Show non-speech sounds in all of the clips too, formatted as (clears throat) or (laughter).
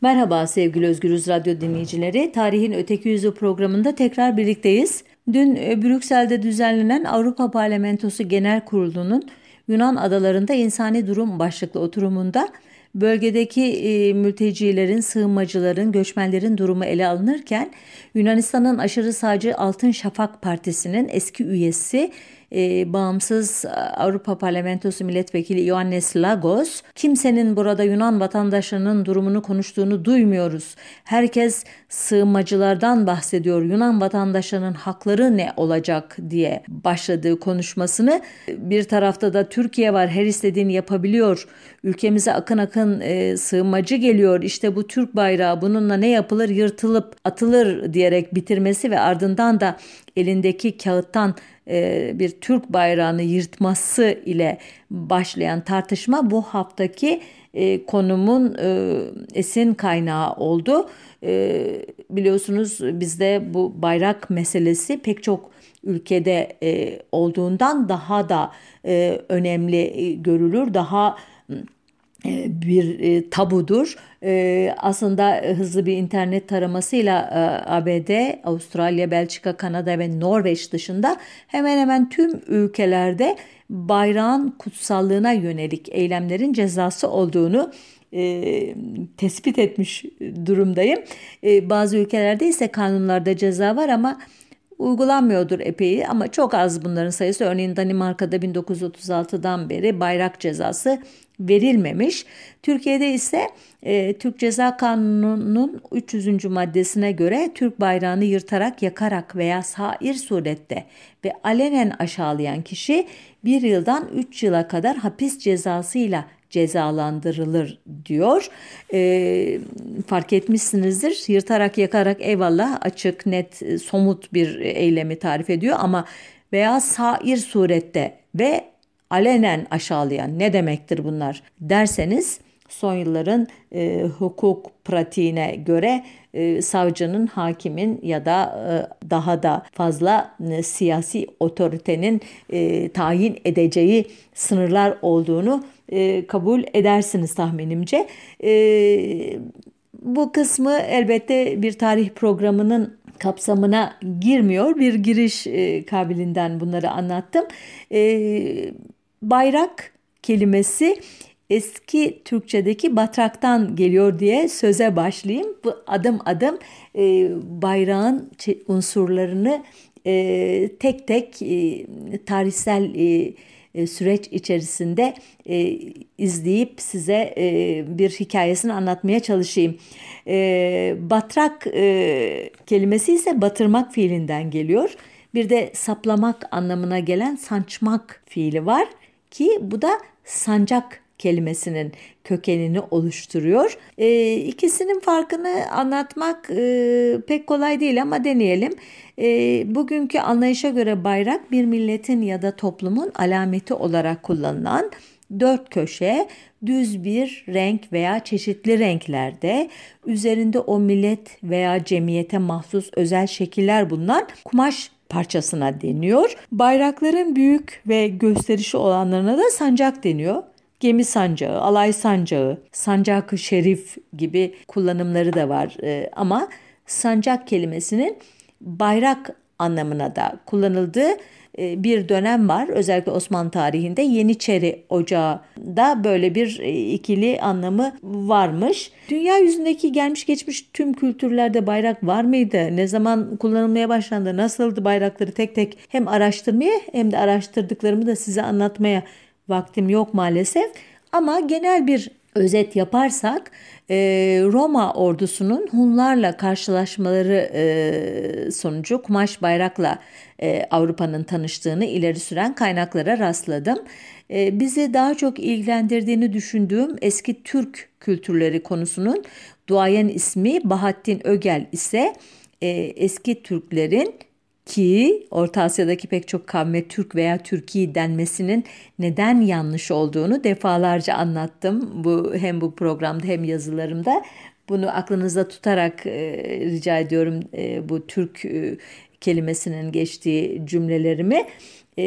Merhaba sevgili Özgürüz Radyo dinleyicileri. Tarihin Öteki Yüzü programında tekrar birlikteyiz. Dün e, Brüksel'de düzenlenen Avrupa Parlamentosu Genel Kurulu'nun Yunan adalarında insani durum başlıklı oturumunda bölgedeki e, mültecilerin, sığınmacıların, göçmenlerin durumu ele alınırken Yunanistan'ın aşırı sağcı Altın Şafak Partisi'nin eski üyesi e, bağımsız Avrupa Parlamentosu Milletvekili Ioannis Lagos, kimsenin burada Yunan vatandaşlarının durumunu konuştuğunu duymuyoruz. Herkes sığınmacılardan bahsediyor. Yunan vatandaşlarının hakları ne olacak diye başladığı konuşmasını bir tarafta da Türkiye var her istediğini yapabiliyor. Ülkemize akın akın e, sığınmacı geliyor. İşte bu Türk bayrağı bununla ne yapılır yırtılıp atılır diyerek bitirmesi ve ardından da elindeki kağıttan e, bir Türk bayrağını yırtması ile başlayan tartışma bu haftaki e, konumun e, esin kaynağı oldu. Biliyorsunuz bizde bu bayrak meselesi pek çok ülkede olduğundan daha da önemli görülür. Daha bir e, tabudur. E, aslında hızlı bir internet taramasıyla e, ABD, Avustralya, Belçika, Kanada ve Norveç dışında hemen hemen tüm ülkelerde bayrağın kutsallığına yönelik eylemlerin cezası olduğunu e, tespit etmiş durumdayım. E, bazı ülkelerde ise kanunlarda ceza var ama uygulanmıyordur epey ama çok az bunların sayısı. Örneğin Danimarka'da 1936'dan beri bayrak cezası verilmemiş. Türkiye'de ise e, Türk Ceza Kanunu'nun 300. maddesine göre Türk bayrağını yırtarak, yakarak veya sair surette ve alenen aşağılayan kişi bir yıldan 3 yıla kadar hapis cezasıyla cezalandırılır diyor. E, fark etmişsinizdir. Yırtarak yakarak eyvallah açık, net, somut bir eylemi tarif ediyor ama veya sair surette ve alenen aşağılayan ne demektir bunlar derseniz son yılların e, hukuk pratiğine göre e, savcının, hakimin ya da e, daha da fazla e, siyasi otoritenin e, tayin edeceği sınırlar olduğunu e, kabul edersiniz tahminimce. E, bu kısmı elbette bir tarih programının kapsamına girmiyor. Bir giriş e, kabilinden bunları anlattım. E, bayrak kelimesi eski Türkçedeki batraktan geliyor diye söze başlayayım. Bu adım adım e, bayrağın unsurlarını e, tek tek e, tarihsel e, e, süreç içerisinde e, izleyip size e, bir hikayesini anlatmaya çalışayım. E, batrak e, kelimesi ise batırmak fiilinden geliyor. Bir de saplamak anlamına gelen sançmak fiili var ki bu da sancak kelimesinin kökenini oluşturuyor. E, ikisinin farkını anlatmak e, pek kolay değil ama deneyelim. E, bugünkü anlayışa göre bayrak bir milletin ya da toplumun alameti olarak kullanılan dört köşe düz bir renk veya çeşitli renklerde üzerinde o millet veya cemiyete mahsus özel şekiller bulunan kumaş parçasına deniyor. Bayrakların büyük ve gösterişi olanlarına da sancak deniyor. Gemi sancağı, alay sancağı, sancak-ı şerif gibi kullanımları da var. Ee, ama sancak kelimesinin bayrak anlamına da kullanıldığı bir dönem var. Özellikle Osmanlı tarihinde Yeniçeri Ocağı'da böyle bir e, ikili anlamı varmış. Dünya yüzündeki gelmiş geçmiş tüm kültürlerde bayrak var mıydı? Ne zaman kullanılmaya başlandı? Nasıldı bayrakları tek tek hem araştırmaya hem de araştırdıklarımı da size anlatmaya vaktim yok maalesef. Ama genel bir özet yaparsak e, Roma ordusunun Hunlarla karşılaşmaları e, sonucu kumaş bayrakla e, Avrupa'nın tanıştığını ileri süren kaynaklara rastladım. E, bizi daha çok ilgilendirdiğini düşündüğüm eski Türk kültürleri konusunun duayen ismi Bahattin Ögel ise e, eski Türklerin ki Orta Asya'daki pek çok kavme Türk veya Türkiye denmesinin neden yanlış olduğunu defalarca anlattım. Bu hem bu programda hem yazılarımda. Bunu aklınızda tutarak e, rica ediyorum e, bu Türk e, kelimesinin geçtiği cümlelerimi. E,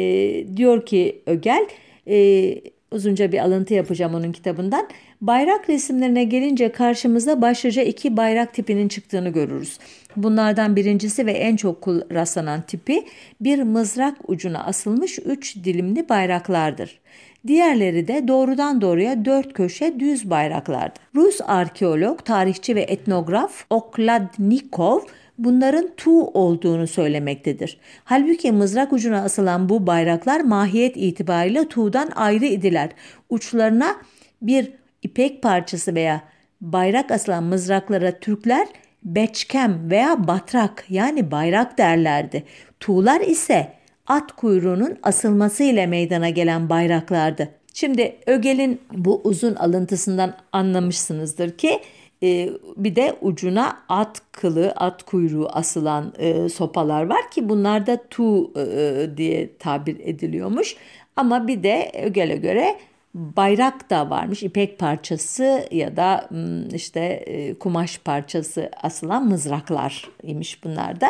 diyor ki Ögel, e, uzunca bir alıntı yapacağım onun kitabından. Bayrak resimlerine gelince karşımıza başlıca iki bayrak tipinin çıktığını görürüz. Bunlardan birincisi ve en çok rastlanan tipi bir mızrak ucuna asılmış üç dilimli bayraklardır. Diğerleri de doğrudan doğruya dört köşe düz bayraklardır. Rus arkeolog, tarihçi ve etnograf Okladnikov bunların tu olduğunu söylemektedir. Halbuki mızrak ucuna asılan bu bayraklar mahiyet itibariyle tuğdan ayrı idiler. Uçlarına bir ipek parçası veya bayrak asılan mızraklara Türkler beçkem veya batrak yani bayrak derlerdi. Tuğlar ise at kuyruğunun asılması ile meydana gelen bayraklardı. Şimdi Ögel'in bu uzun alıntısından anlamışsınızdır ki e, bir de ucuna at kılı, at kuyruğu asılan e, sopalar var ki bunlar da tu e, diye tabir ediliyormuş. Ama bir de Ögel'e göre bayrak da varmış. İpek parçası ya da işte e, kumaş parçası asılan mızraklar imiş bunlar da.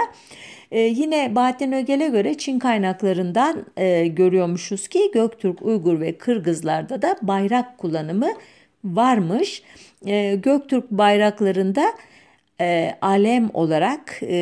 E, yine Bahattin Ögel'e göre Çin kaynaklarından e, görüyormuşuz ki Göktürk, Uygur ve Kırgızlarda da bayrak kullanımı varmış. E, Göktürk bayraklarında e, alem olarak e,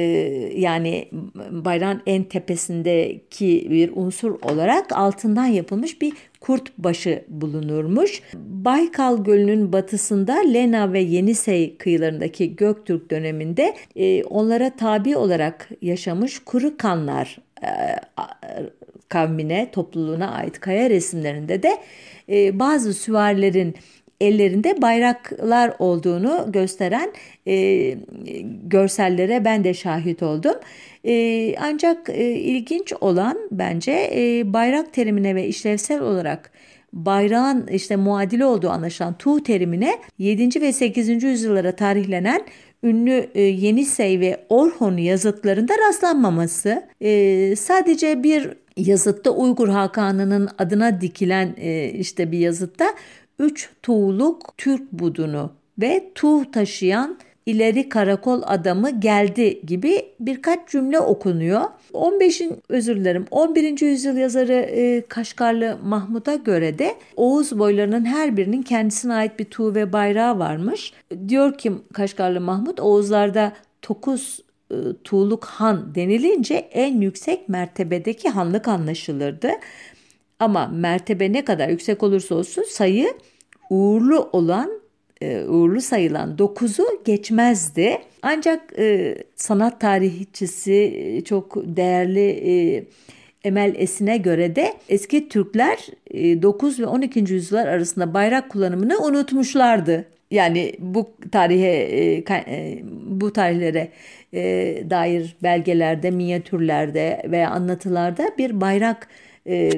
yani bayrağın en tepesindeki bir unsur olarak altından yapılmış bir kurt başı bulunurmuş. Baykal Gölü'nün batısında Lena ve Yenisey kıyılarındaki Göktürk döneminde e, onlara tabi olarak yaşamış kuru kanlar e, kavmine, topluluğuna ait kaya resimlerinde de e, bazı süvarilerin ellerinde bayraklar olduğunu gösteren e, görsellere ben de şahit oldum. E, ancak e, ilginç olan bence e, bayrak terimine ve işlevsel olarak bayrağın işte muadili olduğu anlaşılan tuğ terimine 7. ve 8. yüzyıllara tarihlenen ünlü e, Yenisey ve Orhon yazıtlarında rastlanmaması. E, sadece bir yazıtta Uygur Hakanı'nın adına dikilen e, işte bir yazıtta üç tuğluk Türk budunu ve tuğ taşıyan ileri karakol adamı geldi gibi birkaç cümle okunuyor. 15'in özür dilerim 11. yüzyıl yazarı e, Kaşgarlı Mahmut'a göre de Oğuz boylarının her birinin kendisine ait bir tuğ ve bayrağı varmış. Diyor ki Kaşgarlı Mahmut Oğuzlarda 9 e, tuğluk han denilince en yüksek mertebedeki hanlık anlaşılırdı. Ama mertebe ne kadar yüksek olursa olsun sayı uğurlu olan e, uğurlu sayılan 9'u geçmezdi. Ancak e, sanat tarihçisi e, çok değerli e, Emel Esin'e göre de eski Türkler e, 9 ve 12. yüzyıllar arasında bayrak kullanımını unutmuşlardı. Yani bu tarihe e, e bu tarihlere e, dair belgelerde, minyatürlerde veya anlatılarda bir bayrak e,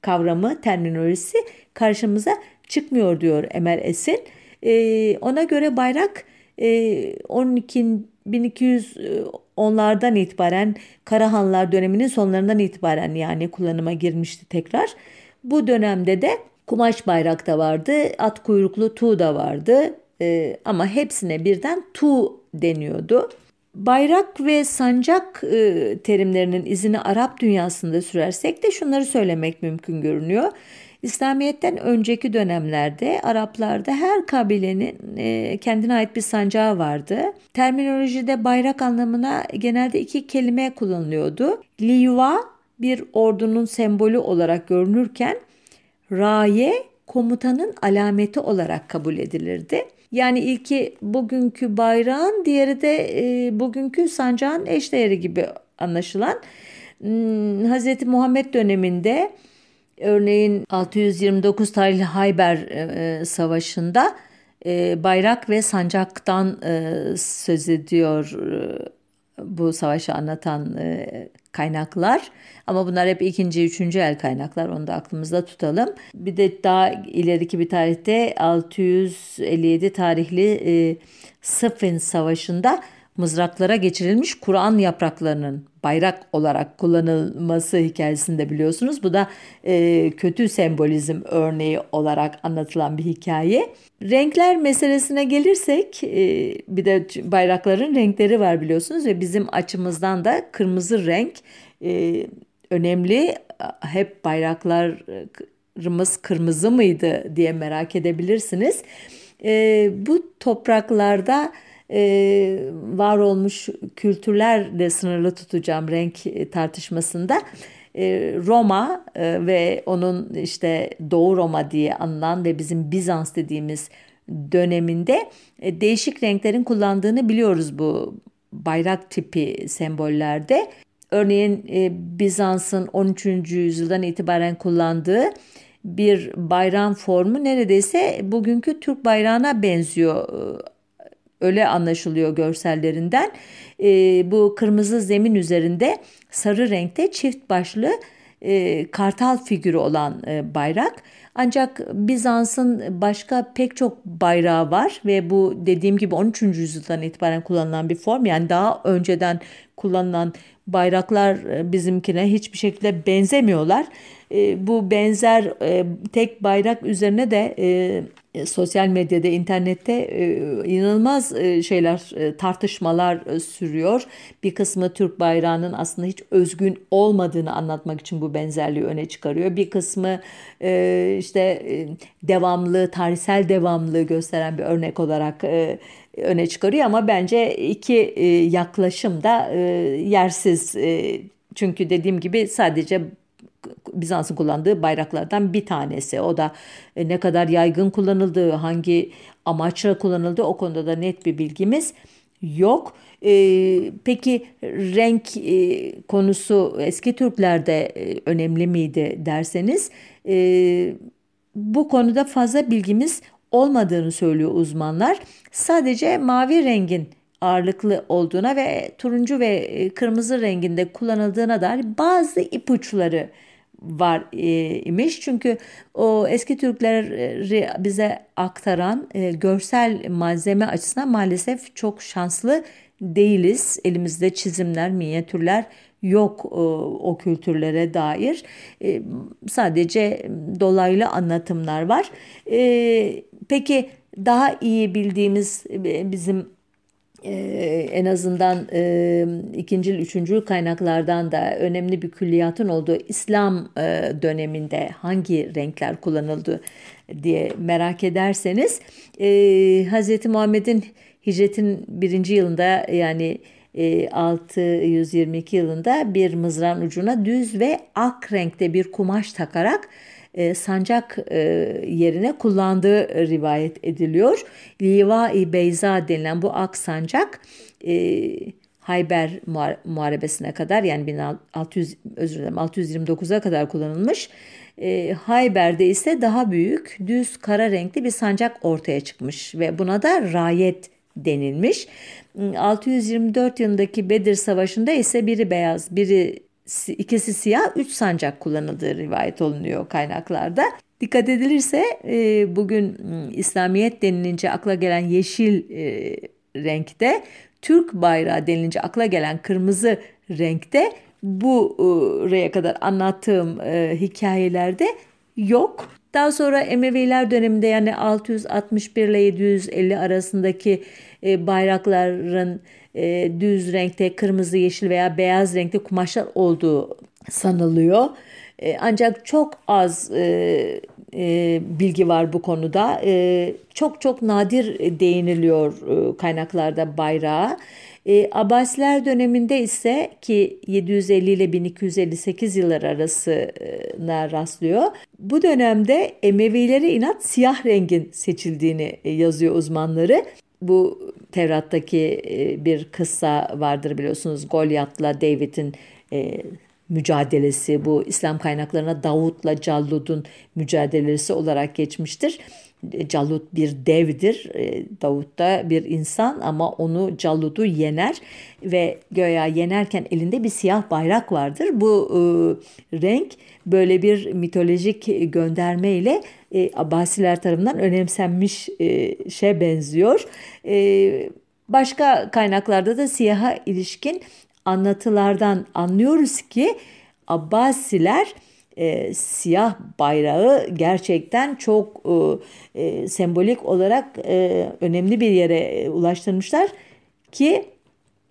kavramı, terminolojisi karşımıza çıkmıyor diyor Emel Esin. E, ona göre bayrak e, 12 1210'lardan itibaren Karahanlar döneminin sonlarından itibaren yani kullanıma girmişti tekrar. Bu dönemde de kumaş bayrak da vardı, at kuyruklu tuğ da vardı e, ama hepsine birden tuğ deniyordu. Bayrak ve sancak e, terimlerinin izini Arap dünyasında sürersek de şunları söylemek mümkün görünüyor. İslamiyet'ten önceki dönemlerde Araplarda her kabilenin e, kendine ait bir sancağı vardı. Terminolojide bayrak anlamına genelde iki kelime kullanılıyordu. Liva bir ordunun sembolü olarak görünürken raye komutanın alameti olarak kabul edilirdi. Yani ilki bugünkü bayrağın, diğeri de e, bugünkü sancağın eşdeğeri gibi anlaşılan. Hmm, Hz. Muhammed döneminde Örneğin 629 tarihli Hayber e, Savaşı'nda e, bayrak ve sancaktan e, söz ediyor e, bu savaşı anlatan e, kaynaklar. Ama bunlar hep ikinci, üçüncü el kaynaklar. Onu da aklımızda tutalım. Bir de daha ileriki bir tarihte 657 tarihli e, Sıfın Savaşı'nda mızraklara geçirilmiş Kur'an yapraklarının bayrak olarak kullanılması hikayesinde biliyorsunuz. Bu da e, kötü sembolizm örneği olarak anlatılan bir hikaye. Renkler meselesine gelirsek e, bir de bayrakların renkleri var biliyorsunuz ve bizim açımızdan da kırmızı renk e, önemli. Hep bayraklar bayraklarımız kırmızı mıydı diye merak edebilirsiniz. E, bu topraklarda e, var olmuş kültürlerle sınırlı tutacağım renk tartışmasında. E, Roma e, ve onun işte Doğu Roma diye anılan ve bizim Bizans dediğimiz döneminde e, değişik renklerin kullandığını biliyoruz bu bayrak tipi sembollerde. Örneğin Bizans'ın 13. yüzyıldan itibaren kullandığı bir bayram formu neredeyse bugünkü Türk bayrağına benziyor. Öyle anlaşılıyor görsellerinden. bu kırmızı zemin üzerinde sarı renkte çift başlı e, kartal figürü olan e, bayrak. Ancak Bizans'ın başka pek çok bayrağı var ve bu dediğim gibi 13. yüzyıldan itibaren kullanılan bir form. Yani daha önceden kullanılan bayraklar e, bizimkine hiçbir şekilde benzemiyorlar. E, bu benzer e, tek bayrak üzerine de sosyal medyada, internette inanılmaz şeyler, tartışmalar sürüyor. Bir kısmı Türk bayrağının aslında hiç özgün olmadığını anlatmak için bu benzerliği öne çıkarıyor. Bir kısmı işte devamlı, tarihsel devamlılığı gösteren bir örnek olarak öne çıkarıyor. Ama bence iki e, yaklaşım da e, yersiz. E, çünkü dediğim gibi sadece Bizans'ın kullandığı bayraklardan bir tanesi. O da ne kadar yaygın kullanıldığı, hangi amaçla kullanıldığı o konuda da net bir bilgimiz yok. Ee, peki renk e, konusu eski Türklerde e, önemli miydi derseniz e, bu konuda fazla bilgimiz olmadığını söylüyor uzmanlar. Sadece mavi rengin ağırlıklı olduğuna ve turuncu ve e, kırmızı renginde kullanıldığına dair bazı ipuçları var e, imiş. Çünkü o eski Türkleri bize aktaran e, görsel malzeme açısından maalesef çok şanslı değiliz. Elimizde çizimler, minyatürler yok e, o kültürlere dair. E, sadece dolaylı anlatımlar var. E, peki daha iyi bildiğimiz bizim en azından e, ikinci, üçüncü kaynaklardan da önemli bir külliyatın olduğu İslam döneminde hangi renkler kullanıldı diye merak ederseniz e, Hz. Muhammed'in hicretin birinci yılında yani 622 yılında bir mızrağın ucuna düz ve ak renkte bir kumaş takarak e, sancak e, yerine kullandığı rivayet ediliyor. Liva-i Beyza denilen bu ak sancak e, Hayber Muharebesi'ne kadar yani 1600 özür dilerim 629'a kadar kullanılmış. Hayber'de ise daha büyük düz kara renkli bir sancak ortaya çıkmış ve buna da rayet denilmiş. 624 yılındaki Bedir Savaşı'nda ise biri beyaz, biri ikisi siyah, üç sancak kullanıldığı rivayet olunuyor kaynaklarda. Dikkat edilirse e, bugün ıı, İslamiyet denilince akla gelen yeşil e, renkte, Türk bayrağı denilince akla gelen kırmızı renkte bu buraya kadar anlattığım e, hikayelerde yok. Daha sonra Emeviler döneminde yani 661 ile 750 arasındaki e, bayrakların e, düz renkte kırmızı, yeşil veya beyaz renkte kumaşlar olduğu sanılıyor. E, ancak çok az e, e, bilgi var bu konuda. E, çok çok nadir değiniliyor e, kaynaklarda bayrağa. E, Abbasiler döneminde ise ki 750 ile 1258 yıllar arasına rastlıyor. Bu dönemde Emevilere inat siyah rengin seçildiğini yazıyor uzmanları. Bu Tevrat'taki e, bir kıssa vardır biliyorsunuz. Golyat'la David'in e, mücadelesi bu İslam kaynaklarına Davut'la Callud'un mücadelesi olarak geçmiştir. E, Callut bir devdir. Davut da bir insan ama onu Callud'u yener ve göya yenerken elinde bir siyah bayrak vardır. Bu e, renk böyle bir mitolojik gönderme ile e, Abbasiler tarafından önemsenmiş e, şey benziyor. E, başka kaynaklarda da siyaha ilişkin anlatılardan anlıyoruz ki Abbasiler e, siyah bayrağı gerçekten çok e, e, sembolik olarak e, önemli bir yere ulaştırmışlar ki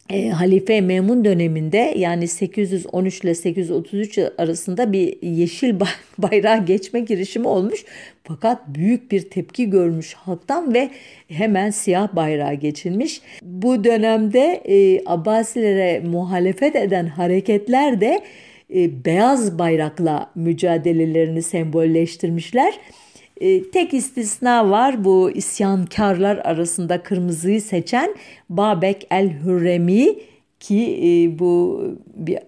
e, Halife Memun döneminde yani 813 ile 833 arasında bir yeşil (laughs) bayrağı geçme girişimi olmuş. Fakat büyük bir tepki görmüş halktan ve hemen siyah bayrağı geçilmiş. Bu dönemde e, Abbasilere muhalefet eden hareketler de e, beyaz bayrakla mücadelelerini sembolleştirmişler. E, tek istisna var bu isyankarlar arasında kırmızıyı seçen Babek el-Hürremi ki e, bu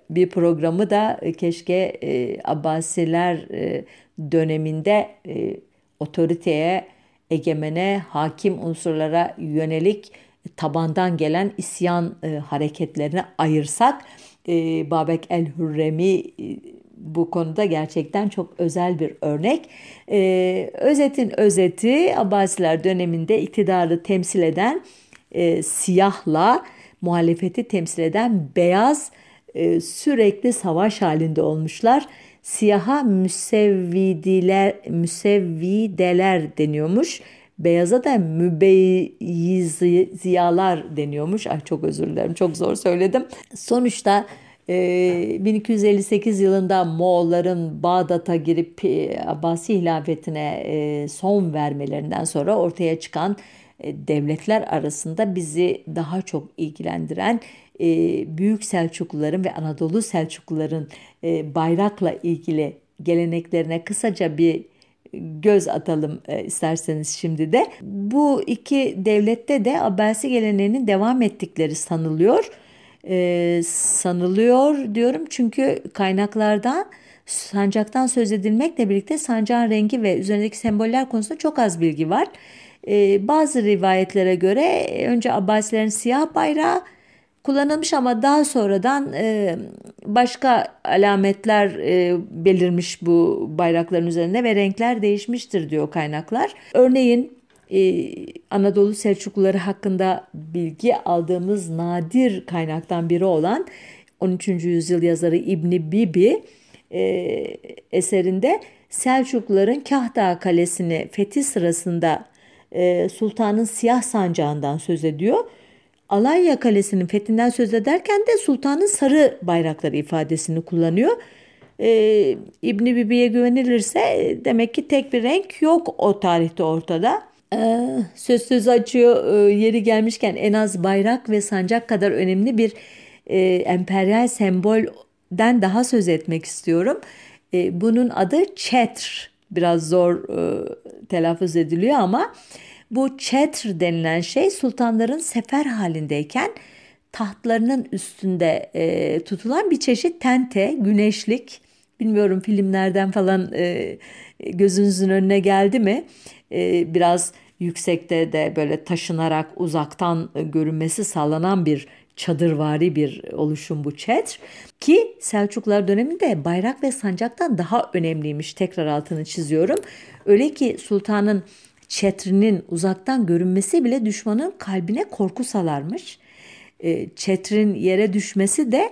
bir, programı da keşke Abbasiler döneminde otoriteye, egemene, hakim unsurlara yönelik tabandan gelen isyan e, hareketlerini ayırsak e, Babek el-Hürremi e, bu konuda gerçekten çok özel bir örnek. E, özetin özeti Abbasiler döneminde iktidarı temsil eden e, siyahla muhalefeti temsil eden beyaz e, sürekli savaş halinde olmuşlar. Siyaha müsevvidiler, müsevvideler deniyormuş. Beyaza da mübeyyiziyalar deniyormuş. Ay çok özür dilerim çok zor söyledim. Sonuçta 1258 ee, yılında Moğolların Bağdat'a girip e, Abbasi hilafetine e, son vermelerinden sonra ortaya çıkan e, devletler arasında bizi daha çok ilgilendiren Büyük Selçukluların ve Anadolu Selçukluların bayrakla ilgili geleneklerine kısaca bir göz atalım isterseniz şimdi de. Bu iki devlette de Abbasi geleneğinin devam ettikleri sanılıyor e, sanılıyor diyorum çünkü kaynaklarda sancaktan söz edilmekle birlikte sancağın rengi ve üzerindeki semboller konusunda çok az bilgi var. E, bazı rivayetlere göre önce Abbasilerin siyah bayrağı kullanılmış ama daha sonradan e, başka alametler e, belirmiş bu bayrakların üzerinde ve renkler değişmiştir diyor kaynaklar. Örneğin ee, Anadolu Selçukluları hakkında bilgi aldığımız nadir kaynaktan biri olan 13. yüzyıl yazarı İbni Bibi e, eserinde Selçukluların Kahdağ Kalesi'ni fethi sırasında e, sultanın siyah sancağından söz ediyor. Alanya Kalesi'nin fethinden söz ederken de sultanın sarı bayrakları ifadesini kullanıyor. Ee, İbni Bibi'ye güvenilirse demek ki tek bir renk yok o tarihte ortada. Ee, söz söz açıyor e, yeri gelmişken en az bayrak ve sancak kadar önemli bir e, emperyal sembolden daha söz etmek istiyorum. E, bunun adı çetr. Biraz zor telaffuz ediliyor ama bu çetr denilen şey sultanların sefer halindeyken tahtlarının üstünde tutulan bir çeşit tente, güneşlik. Bilmiyorum filmlerden falan gözünüzün önüne geldi mi? biraz yüksekte de böyle taşınarak uzaktan e, görünmesi sağlanan bir çadırvari bir oluşum bu çetr ki Selçuklular döneminde bayrak ve sancaktan daha önemliymiş tekrar altını çiziyorum. Öyle ki sultanın çetrinin uzaktan görünmesi bile düşmanın kalbine korku salarmış. E, çetrin yere düşmesi de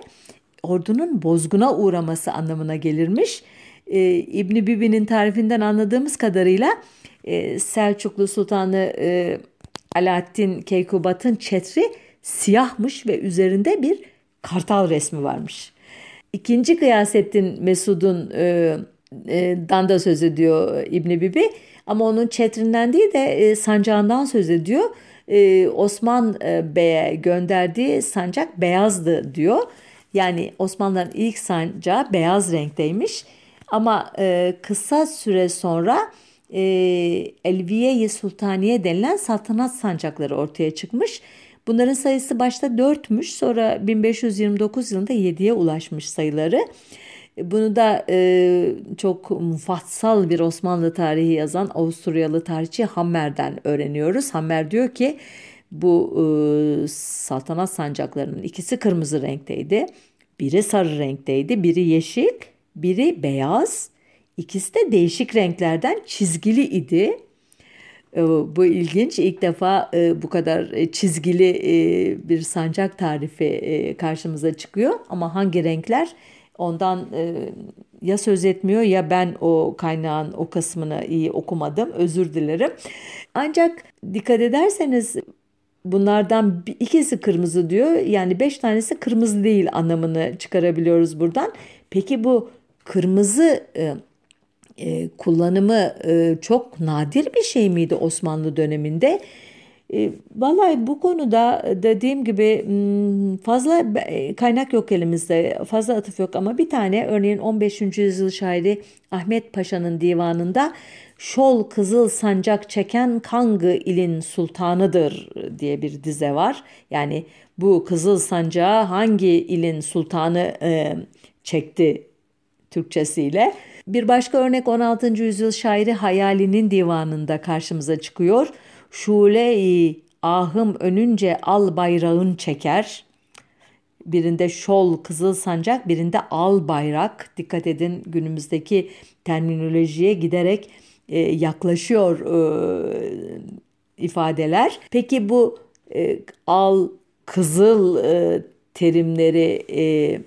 ordunun bozguna uğraması anlamına gelirmiş. E, İbni Bibi'nin tarifinden anladığımız kadarıyla e, Selçuklu Sultanı e, Alaaddin Keykubat'ın çetri siyahmış ve üzerinde bir kartal resmi varmış. İkinci Gıyasettin Mesud'un e, dan da söz ediyor İbni Bibi ama onun çetrinden değil de e, sancağından söz ediyor. E, Osman e, Bey'e gönderdiği sancak beyazdı diyor. Yani Osmanlıların ilk sancağı beyaz renkteymiş. Ama e, kısa süre sonra e, Elviye-i Sultaniye denilen saltanat sancakları ortaya çıkmış. Bunların sayısı başta dörtmüş sonra 1529 yılında yediye ulaşmış sayıları. Bunu da e, çok mufassal bir Osmanlı tarihi yazan Avusturyalı tarihçi Hammer'den öğreniyoruz. Hammer diyor ki bu e, saltanat sancaklarının ikisi kırmızı renkteydi. Biri sarı renkteydi, biri yeşil, biri beyaz. İkisi de değişik renklerden çizgili idi. Ee, bu ilginç. İlk defa e, bu kadar e, çizgili e, bir sancak tarifi karşımıza çıkıyor. Ama hangi renkler ondan ya söz etmiyor ya ben o kaynağın o kısmını iyi okumadım. Özür dilerim. Ancak dikkat ederseniz bunlardan ikisi kırmızı diyor. Yani beş tanesi kırmızı değil anlamını çıkarabiliyoruz buradan. Peki bu kırmızı e, e, kullanımı e, çok nadir bir şey miydi Osmanlı döneminde? E, vallahi bu konuda dediğim gibi hmm, fazla e, kaynak yok elimizde, fazla atıf yok ama bir tane örneğin 15. yüzyıl şairi Ahmet Paşa'nın divanında Şol Kızıl Sancak çeken Kangı ilin sultanıdır diye bir dize var. Yani bu Kızıl Sancağı hangi ilin sultanı e, çekti Türkçesiyle. Bir başka örnek 16. yüzyıl şairi Hayali'nin divanında karşımıza çıkıyor. Şule-i ahım önünce al bayrağın çeker. Birinde şol kızıl sancak, birinde al bayrak. Dikkat edin günümüzdeki terminolojiye giderek e, yaklaşıyor e, ifadeler. Peki bu e, al kızıl e, terimleri e,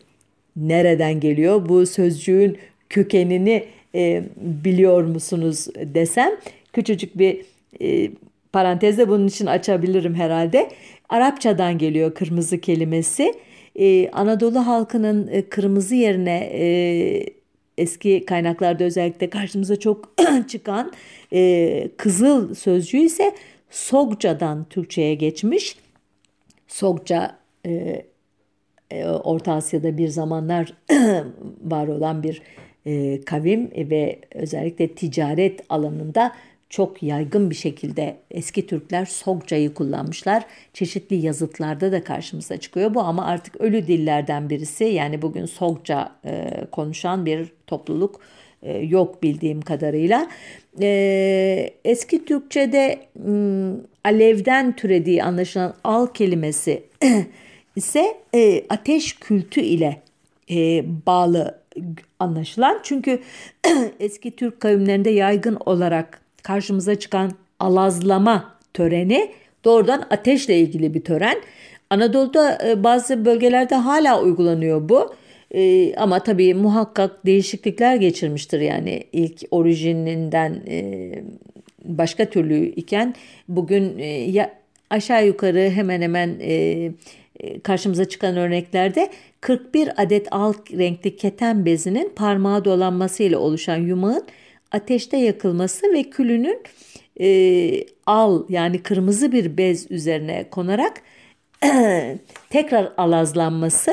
nereden geliyor? Bu sözcüğün kökenini e, biliyor musunuz desem küçücük bir e, parantezde bunun için açabilirim herhalde. Arapçadan geliyor kırmızı kelimesi. Ee, Anadolu halkının e, kırmızı yerine e, eski kaynaklarda özellikle karşımıza çok (clears throat) çıkan e, kızıl sözcüğü ise Sogca'dan Türkçe'ye geçmiş. Sogca e, e, Orta Asya'da bir zamanlar (clears throat) var olan bir e, kavim ve özellikle ticaret alanında çok yaygın bir şekilde eski Türkler Sogca'yı kullanmışlar. Çeşitli yazıtlarda da karşımıza çıkıyor bu ama artık ölü dillerden birisi. Yani bugün Sogca e, konuşan bir topluluk e, yok bildiğim kadarıyla. E, eski Türkçe'de m, alevden türediği anlaşılan al kelimesi (clears throat) ise e, ateş kültü ile e, bağlı anlaşılan. Çünkü (clears throat) eski Türk kavimlerinde yaygın olarak karşımıza çıkan alazlama töreni doğrudan ateşle ilgili bir tören. Anadolu'da e, bazı bölgelerde hala uygulanıyor bu. E, ama tabii muhakkak değişiklikler geçirmiştir yani ilk orijininden e, başka türlü iken bugün ya aşağı yukarı hemen hemen karşımıza çıkan örneklerde 41 adet alt renkli keten bezinin parmağa dolanması ile oluşan yumağın ateşte yakılması ve külünün e, al yani kırmızı bir bez üzerine konarak (clears throat) tekrar alazlanması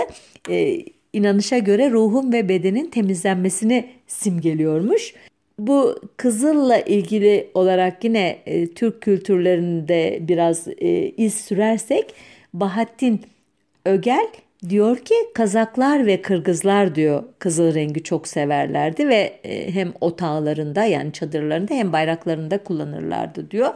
e, inanışa göre ruhun ve bedenin temizlenmesini simgeliyormuş. Bu kızılla ilgili olarak yine e, Türk kültürlerinde biraz e, iz sürersek Bahattin Ögel Diyor ki Kazaklar ve Kırgızlar diyor kızıl rengi çok severlerdi ve e, hem otağlarında yani çadırlarında hem bayraklarında kullanırlardı diyor.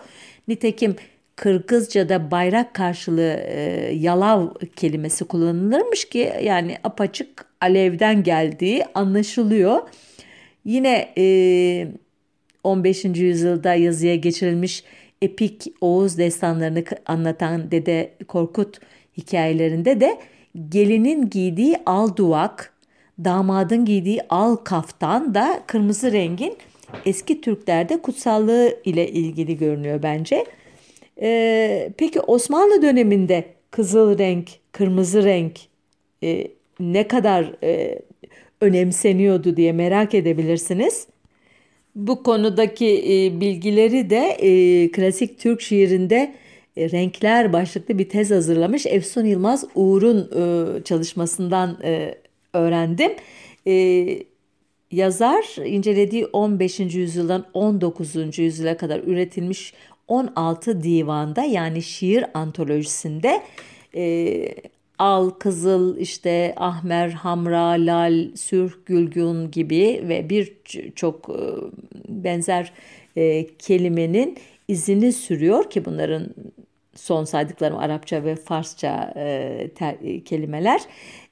Nitekim Kırgızca'da bayrak karşılığı e, yalav kelimesi kullanılırmış ki yani apaçık alevden geldiği anlaşılıyor. Yine e, 15. yüzyılda yazıya geçirilmiş epik Oğuz destanlarını anlatan Dede Korkut hikayelerinde de gelinin giydiği al duvak, damadın giydiği al kaftan da kırmızı rengin eski Türklerde kutsallığı ile ilgili görünüyor bence. Ee, peki Osmanlı döneminde kızıl renk, kırmızı renk e, ne kadar e, önemseniyordu diye merak edebilirsiniz. Bu konudaki e, bilgileri de e, klasik Türk şiirinde renkler başlıklı bir tez hazırlamış. Efsun Yılmaz Uğur'un e, çalışmasından e, öğrendim. Yazar incelediği 15. yüzyıldan 19. yüzyıla kadar üretilmiş 16 divanda yani şiir antolojisinde al, kızıl, işte ahmer, hamra, lal, sürh, gülgün gibi ve birçok benzer kelimenin izini sürüyor ki bunların son saydıklarım Arapça ve Farsça e, ter, e, kelimeler.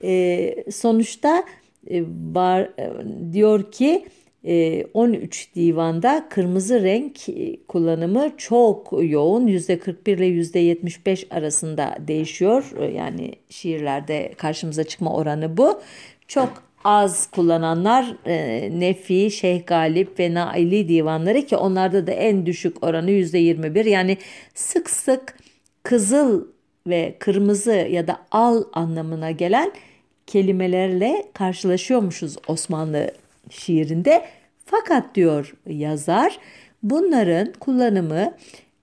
E, sonuçta e, var e, diyor ki e, 13 divanda kırmızı renk e, kullanımı çok yoğun %41 ile %75 arasında değişiyor. E, yani şiirlerde karşımıza çıkma oranı bu. Çok az kullananlar e, Nefi, Şeyh Galip ve Naili divanları ki onlarda da en düşük oranı %21. Yani sık sık kızıl ve kırmızı ya da al anlamına gelen kelimelerle karşılaşıyormuşuz Osmanlı şiirinde. Fakat diyor yazar bunların kullanımı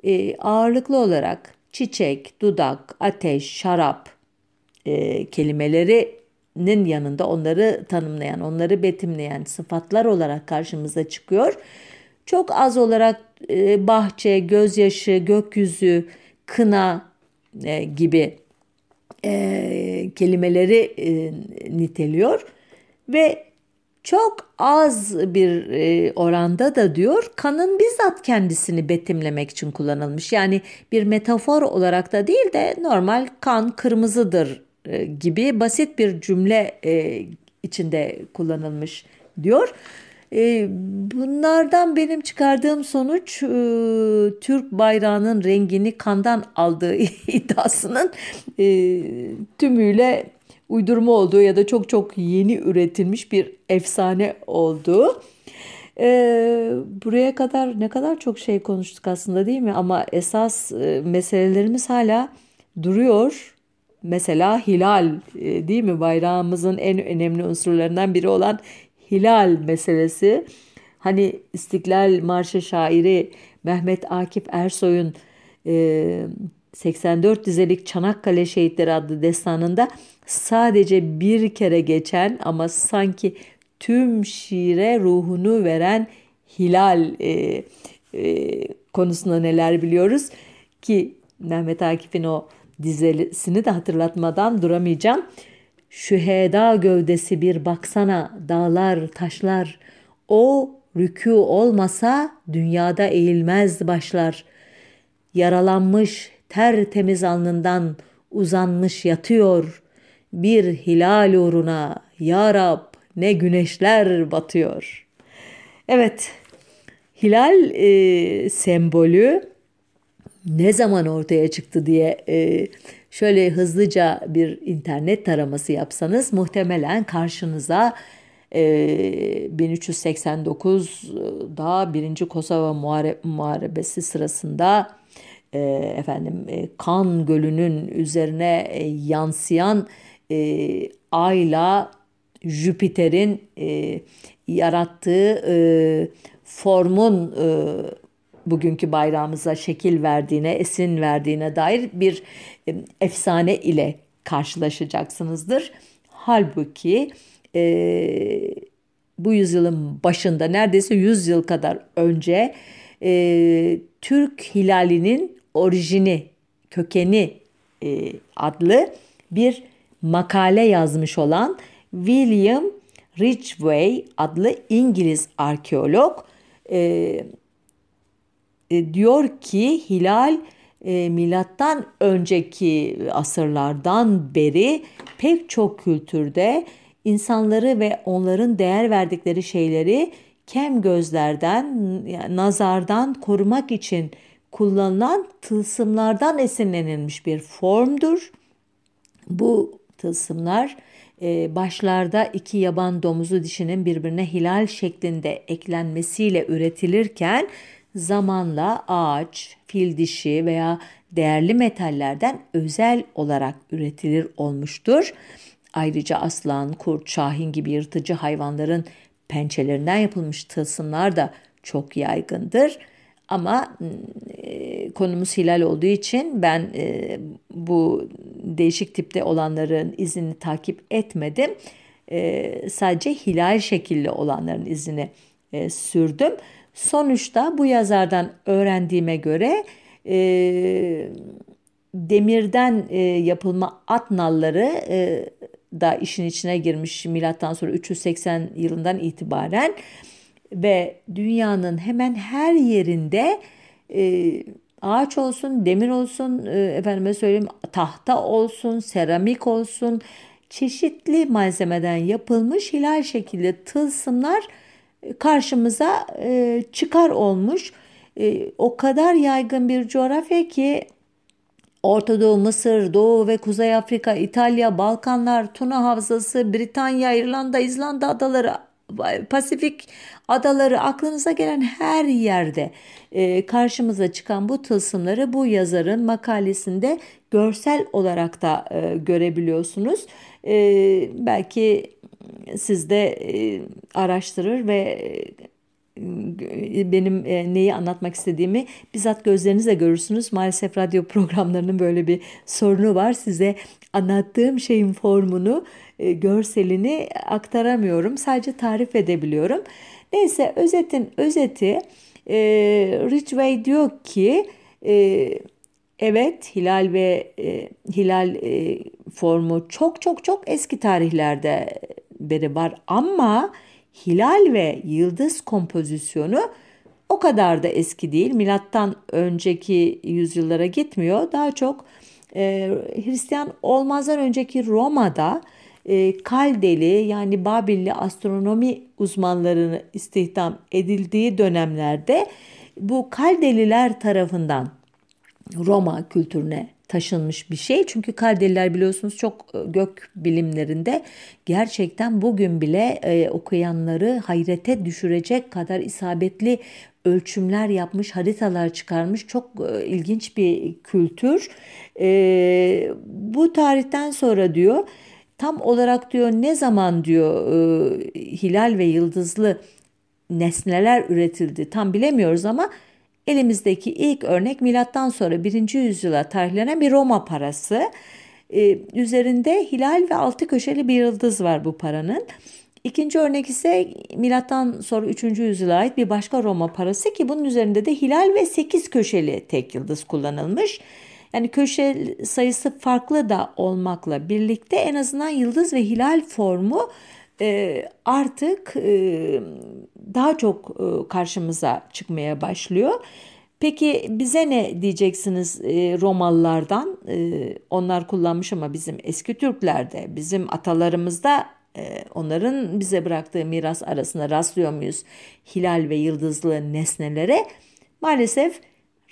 e, ağırlıklı olarak çiçek, dudak, ateş, şarap e, kelimelerinin yanında onları tanımlayan, onları betimleyen sıfatlar olarak karşımıza çıkıyor. Çok az olarak e, bahçe, gözyaşı, gökyüzü, kına e, gibi e, kelimeleri e, niteliyor ve çok az bir e, oranda da diyor kanın bizzat kendisini betimlemek için kullanılmış. Yani bir metafor olarak da değil de normal kan kırmızıdır e, gibi basit bir cümle e, içinde kullanılmış diyor. E, bunlardan benim çıkardığım sonuç e, Türk bayrağının rengini kandan aldığı (laughs) iddiasının e, tümüyle uydurma olduğu ya da çok çok yeni üretilmiş bir efsane olduğu. Ee, buraya kadar ne kadar çok şey konuştuk aslında değil mi? Ama esas e, meselelerimiz hala duruyor. Mesela hilal e, değil mi? Bayrağımızın en önemli unsurlarından biri olan hilal meselesi. Hani İstiklal Marşı şairi Mehmet Akif Ersoy'un e, 84 dizelik Çanakkale Şehitleri adlı destanında sadece bir kere geçen ama sanki tüm şiire ruhunu veren hilal e, e, konusunda neler biliyoruz ki Mehmet Akif'in o dizesini de hatırlatmadan duramayacağım. Şüheda gövdesi bir baksana dağlar taşlar o rükû olmasa dünyada eğilmez başlar. Yaralanmış tertemiz alnından uzanmış yatıyor. Bir hilal uğruna ya Rab ne güneşler batıyor. Evet hilal e, sembolü ne zaman ortaya çıktı diye e, şöyle hızlıca bir internet taraması yapsanız muhtemelen karşınıza e, 1389'da 1. Kosova Muharebesi sırasında e, efendim e, kan gölünün üzerine e, yansıyan e, ayla Jüpiter'in e, yarattığı e, formun e, bugünkü bayrağımıza şekil verdiğine, esin verdiğine dair bir efsane ile karşılaşacaksınızdır. Halbuki e, bu yüzyılın başında neredeyse 100 yıl kadar önce e, Türk hilalinin orijini, kökeni e, adlı bir makale yazmış olan William Ridgway adlı İngiliz arkeolog e, e, diyor ki hilal e, milattan önceki asırlardan beri pek çok kültürde insanları ve onların değer verdikleri şeyleri kem gözlerden, nazardan korumak için kullanılan tılsımlardan esinlenilmiş bir formdur. Bu tılsımlar e, başlarda iki yaban domuzu dişinin birbirine hilal şeklinde eklenmesiyle üretilirken zamanla ağaç, fil dişi veya değerli metallerden özel olarak üretilir olmuştur. Ayrıca aslan, kurt, şahin gibi yırtıcı hayvanların pençelerinden yapılmış tılsımlar da çok yaygındır. Ama e, konumuz hilal olduğu için ben e, bu değişik tipte olanların izini takip etmedim. E, sadece hilal şekilli olanların izini e, sürdüm. Sonuçta bu yazardan öğrendiğime göre e, demirden e, yapılma at nalları e, da işin içine girmiş milattan sonra 380 yılından itibaren ve dünyanın hemen her yerinde e, ağaç olsun, demir olsun, e, efendime söyleyeyim tahta olsun, seramik olsun, çeşitli malzemeden yapılmış hilal şekilde tılsımlar karşımıza e, çıkar olmuş. E, o kadar yaygın bir coğrafya ki Orta Doğu, Mısır, Doğu ve Kuzey Afrika, İtalya, Balkanlar, Tuna Havzası, Britanya, İrlanda, İzlanda adaları Pasifik adaları aklınıza gelen her yerde e, karşımıza çıkan bu tılsımları bu yazarın makalesinde görsel olarak da e, görebiliyorsunuz. E, belki siz de e, araştırır ve e, benim e, neyi anlatmak istediğimi bizzat gözlerinizle görürsünüz. Maalesef radyo programlarının böyle bir sorunu var. Size anlattığım şeyin formunu, görselini aktaramıyorum. Sadece tarif edebiliyorum. Neyse özetin özeti e, Ridgway diyor ki evet hilal ve hilal formu çok çok çok eski tarihlerde beri var ama hilal ve yıldız kompozisyonu o kadar da eski değil. Milattan önceki yüzyıllara gitmiyor. Daha çok e, Hristiyan olmazdan önceki Roma'da e, Kaldeli yani Babilli astronomi uzmanlarını istihdam edildiği dönemlerde bu Kaldeliler tarafından Roma kültürüne taşınmış bir şey. Çünkü Kaldeliler biliyorsunuz çok e, gök bilimlerinde gerçekten bugün bile e, okuyanları hayrete düşürecek kadar isabetli ölçümler yapmış, haritalar çıkarmış çok e, ilginç bir kültür. E, bu tarihten sonra diyor tam olarak diyor ne zaman diyor e, hilal ve yıldızlı nesneler üretildi tam bilemiyoruz ama elimizdeki ilk örnek milattan sonra 1. yüzyıla tarihlenen bir Roma parası. Ee, üzerinde hilal ve altı köşeli bir yıldız var bu paranın. İkinci örnek ise milattan sonra 3. yüzyıla ait bir başka Roma parası ki bunun üzerinde de hilal ve 8 köşeli tek yıldız kullanılmış. Yani köşe sayısı farklı da olmakla birlikte en azından yıldız ve hilal formu e, artık e, daha çok e, karşımıza çıkmaya başlıyor. Peki bize ne diyeceksiniz e, Romalılardan? E, onlar kullanmış ama bizim eski Türklerde, bizim atalarımızda onların bize bıraktığı miras arasında rastlıyor muyuz? Hilal ve yıldızlı nesnelere maalesef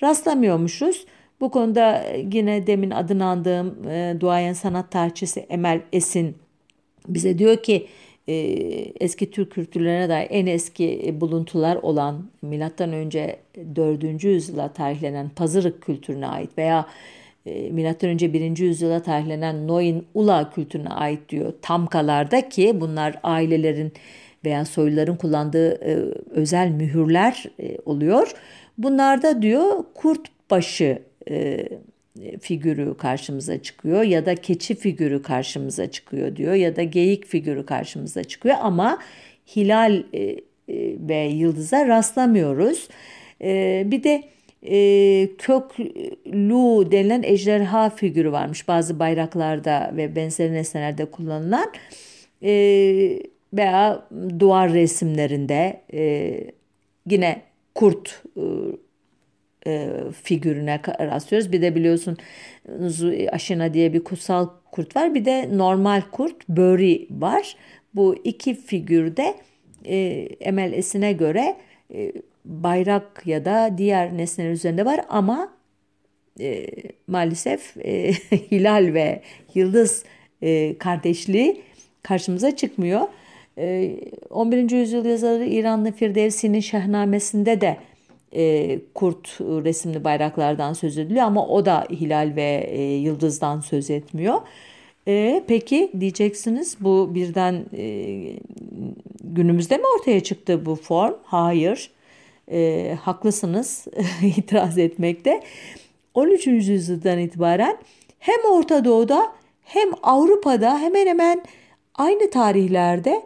rastlamıyormuşuz. Bu konuda yine demin adını andığım e, duayen sanat tarihçisi Emel Esin bize diyor ki e, eski Türk kültürlerine dair en eski buluntular olan milattan önce 4. yüzyıla tarihlenen Pazırık kültürüne ait veya e, milattan önce 1. yüzyıla tarihlenen Noin Ula kültürüne ait diyor. Tamkalarda ki bunlar ailelerin veya soyluların kullandığı e, özel mühürler e, oluyor. Bunlarda diyor kurt başı e, figürü karşımıza çıkıyor ya da keçi figürü karşımıza çıkıyor diyor ya da geyik figürü karşımıza çıkıyor ama hilal e, e, ve yıldıza rastlamıyoruz. E, bir de e, köklü denilen ejderha figürü varmış bazı bayraklarda ve benzeri nesnelerde kullanılan e, veya duvar resimlerinde e, yine kurt e, e, figürüne rastlıyoruz. Bir de biliyorsun Aşina diye bir kutsal kurt var. Bir de normal kurt Böri var. Bu iki figürde e, Emel göre e, bayrak ya da diğer nesneler üzerinde var ama e, maalesef e, (laughs) hilal ve yıldız e, kardeşliği karşımıza çıkmıyor. E, 11. yüzyıl yazarı İranlı Firdevsi'nin Şahnamesinde de e, kurt resimli bayraklardan söz ediliyor ama o da hilal ve e, yıldızdan söz etmiyor. E, peki diyeceksiniz bu birden e, günümüzde mi ortaya çıktı bu form? Hayır. E, haklısınız (laughs) itiraz etmekte. 13. yüzyıldan itibaren hem Orta Doğu'da hem Avrupa'da hemen hemen aynı tarihlerde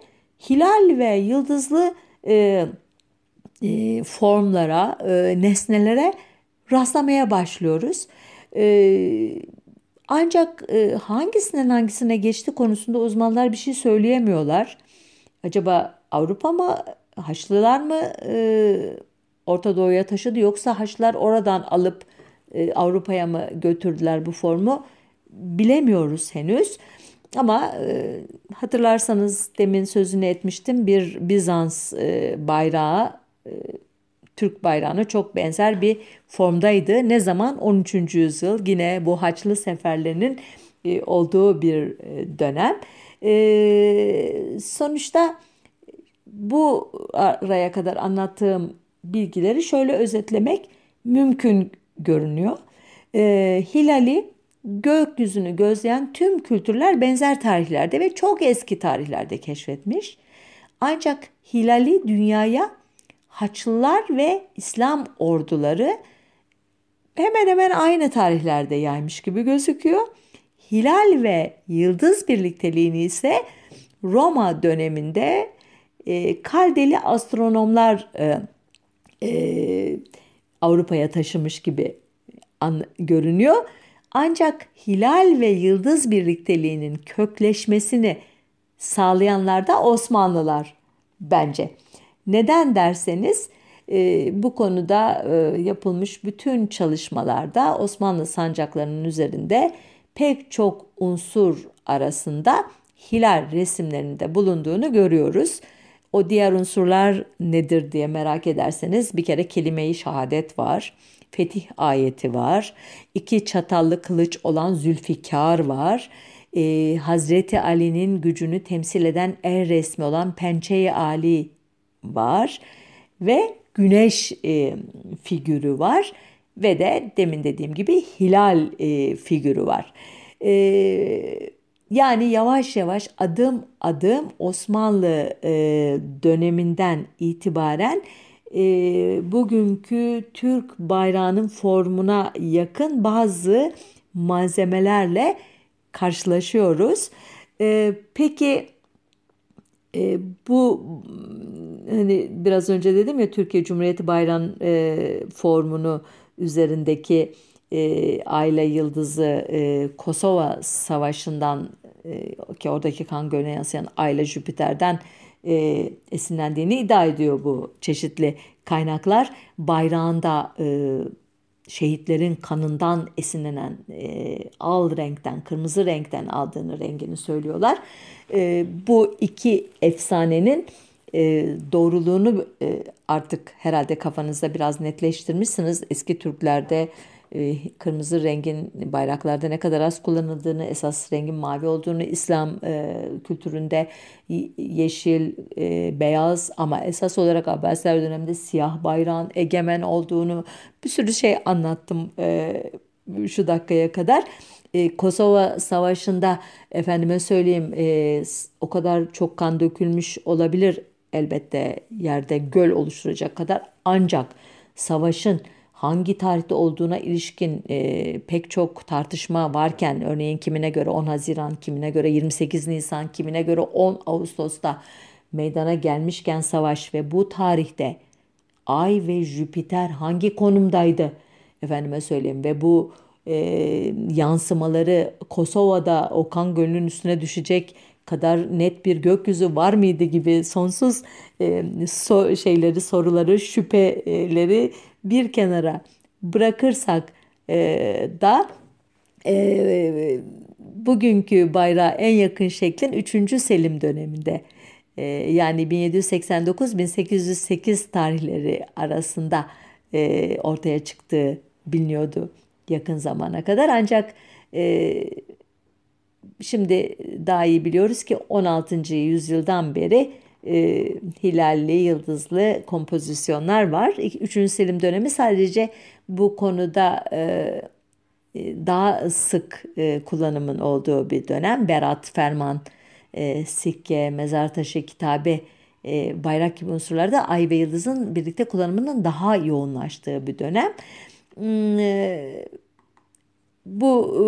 hilal ve yıldızlı e, e, formlara, e, nesnelere rastlamaya başlıyoruz. E, ancak e, hangisinden hangisine geçti konusunda uzmanlar bir şey söyleyemiyorlar. Acaba Avrupa mı, Haçlılar mı e, Orta Doğu'ya taşıdı yoksa Haçlılar oradan alıp e, Avrupa'ya mı götürdüler bu formu bilemiyoruz henüz. Ama e, hatırlarsanız demin sözünü etmiştim bir Bizans e, bayrağı Türk bayrağına çok benzer bir formdaydı. Ne zaman? 13. yüzyıl yine bu Haçlı seferlerinin e, olduğu bir e, dönem. Sonuçta bu araya kadar anlattığım bilgileri şöyle özetlemek mümkün görünüyor. E, hilali gökyüzünü gözleyen tüm kültürler benzer tarihlerde ve çok eski tarihlerde keşfetmiş. Ancak hilali dünyaya Haçlılar ve İslam orduları hemen hemen aynı tarihlerde yaymış gibi gözüküyor. Hilal ve yıldız birlikteliğini ise Roma döneminde e, Kaldeli astronomlar e, e, Avrupa'ya taşımış gibi an, görünüyor. Ancak hilal ve yıldız birlikteliğinin kökleşmesini sağlayanlar da Osmanlılar bence. Neden derseniz e, bu konuda e, yapılmış bütün çalışmalarda Osmanlı sancaklarının üzerinde pek çok unsur arasında hilal resimlerinde bulunduğunu görüyoruz. O diğer unsurlar nedir diye merak ederseniz bir kere kelime-i şehadet var. Fetih ayeti var. İki çatallı kılıç olan Zülfikar var. Ee, Hazreti Ali'nin gücünü temsil eden el resmi olan Pençe-i Ali var. Ve güneş e, figürü var. Ve de demin dediğim gibi hilal e, figürü var. Evet yani yavaş yavaş adım adım Osmanlı e, döneminden itibaren e, bugünkü Türk bayrağının formuna yakın bazı malzemelerle karşılaşıyoruz. E, peki e, bu hani biraz önce dedim ya Türkiye Cumhuriyeti bayrağın e, formunu üzerindeki e, Ayla Yıldızı e, Kosova Savaşı'ndan e, ki oradaki kan gölüne yansıyan Ayla Jüpiter'den e, esinlendiğini iddia ediyor bu çeşitli kaynaklar. Bayrağında e, şehitlerin kanından esinlenen e, al renkten, kırmızı renkten aldığını rengini söylüyorlar. E, bu iki efsanenin e, doğruluğunu e, artık herhalde kafanızda biraz netleştirmişsiniz. Eski Türklerde kırmızı rengin bayraklarda ne kadar az kullanıldığını, esas rengin mavi olduğunu, İslam e, kültüründe yeşil, e, beyaz ama esas olarak Abbasiler döneminde siyah bayrağın egemen olduğunu bir sürü şey anlattım e, şu dakikaya kadar. Kosova Savaşı'nda efendime söyleyeyim o kadar çok kan dökülmüş olabilir elbette yerde göl oluşturacak kadar ancak savaşın hangi tarihte olduğuna ilişkin e, pek çok tartışma varken örneğin kimine göre 10 Haziran, kimine göre 28 Nisan, kimine göre 10 Ağustos'ta meydana gelmişken savaş ve bu tarihte Ay ve Jüpiter hangi konumdaydı? Efendime söyleyeyim. Ve bu e, yansımaları Kosova'da Okan Gölü'nün üstüne düşecek kadar net bir gökyüzü var mıydı gibi sonsuz e, so, şeyleri soruları şüpheleri bir kenara bırakırsak e, da e, bugünkü bayrağa en yakın şeklin 3. Selim döneminde e, yani 1789-1808 tarihleri arasında e, ortaya çıktığı biliniyordu yakın zamana kadar ancak e, şimdi daha iyi biliyoruz ki 16. yüzyıldan beri e, hilalli, yıldızlı kompozisyonlar var. Üçüncü Selim dönemi sadece bu konuda e, e, daha sık e, kullanımın olduğu bir dönem. Berat, ferman, e, sikke, mezar taşı, kitabe, e, bayrak gibi unsurlarda ay ve yıldızın birlikte kullanımının daha yoğunlaştığı bir dönem. Hmm, e, bu e,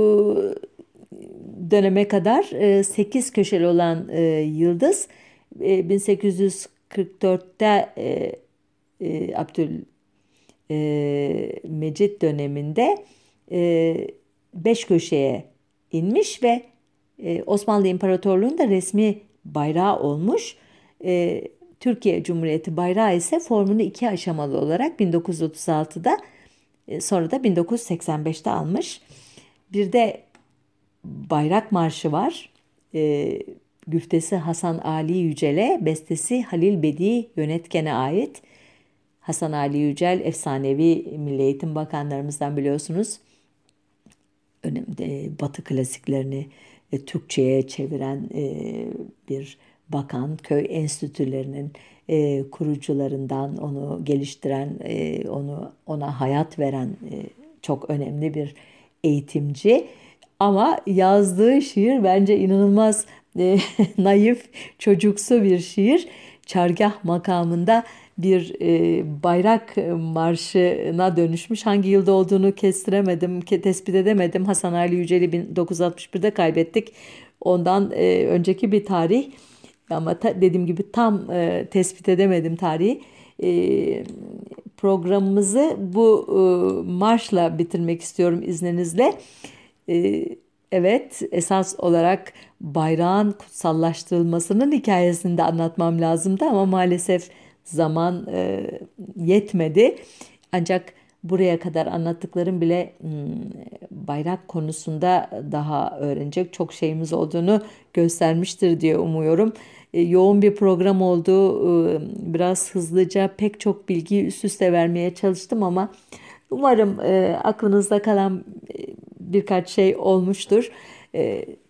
döneme kadar e, 8 köşeli olan e, yıldız 1844'te e, e, Abdül e, döneminde e, beş köşeye inmiş ve Osmanlı İmparatorluğu'nda resmi bayrağı olmuş. Türkiye Cumhuriyeti bayrağı ise formunu iki aşamalı olarak 1936'da e, sonra da 1985'te almış. Bir de bayrak marşı var. E, güftesi Hasan Ali Yücel'e, bestesi Halil Bedi yönetkene ait. Hasan Ali Yücel efsanevi Milli Eğitim Bakanlarımızdan biliyorsunuz. Önemli Batı klasiklerini e, Türkçe'ye çeviren e, bir bakan köy enstitülerinin e, kurucularından onu geliştiren, e, onu ona hayat veren e, çok önemli bir eğitimci. Ama yazdığı şiir bence inanılmaz e, (laughs) naif, çocuksu bir şiir. Çargah makamında bir e, bayrak marşına dönüşmüş. Hangi yılda olduğunu kestiremedim, tespit edemedim. Hasan Ali Yücel'i 1961'de kaybettik. Ondan e, önceki bir tarih ama ta, dediğim gibi tam e, tespit edemedim tarihi. E, programımızı bu e, marşla bitirmek istiyorum izninizle. E, evet esas olarak bayrağın kutsallaştırılmasının hikayesini de anlatmam lazımdı ama maalesef zaman e, yetmedi. Ancak buraya kadar anlattıklarım bile hmm, bayrak konusunda daha öğrenecek çok şeyimiz olduğunu göstermiştir diye umuyorum. E, yoğun bir program oldu. E, biraz hızlıca pek çok bilgiyi üst üste vermeye çalıştım ama umarım e, aklınızda kalan birkaç şey olmuştur.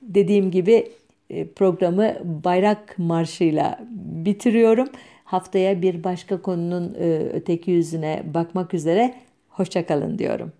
Dediğim gibi programı Bayrak Marşı'yla bitiriyorum. Haftaya bir başka konunun öteki yüzüne bakmak üzere hoşçakalın diyorum.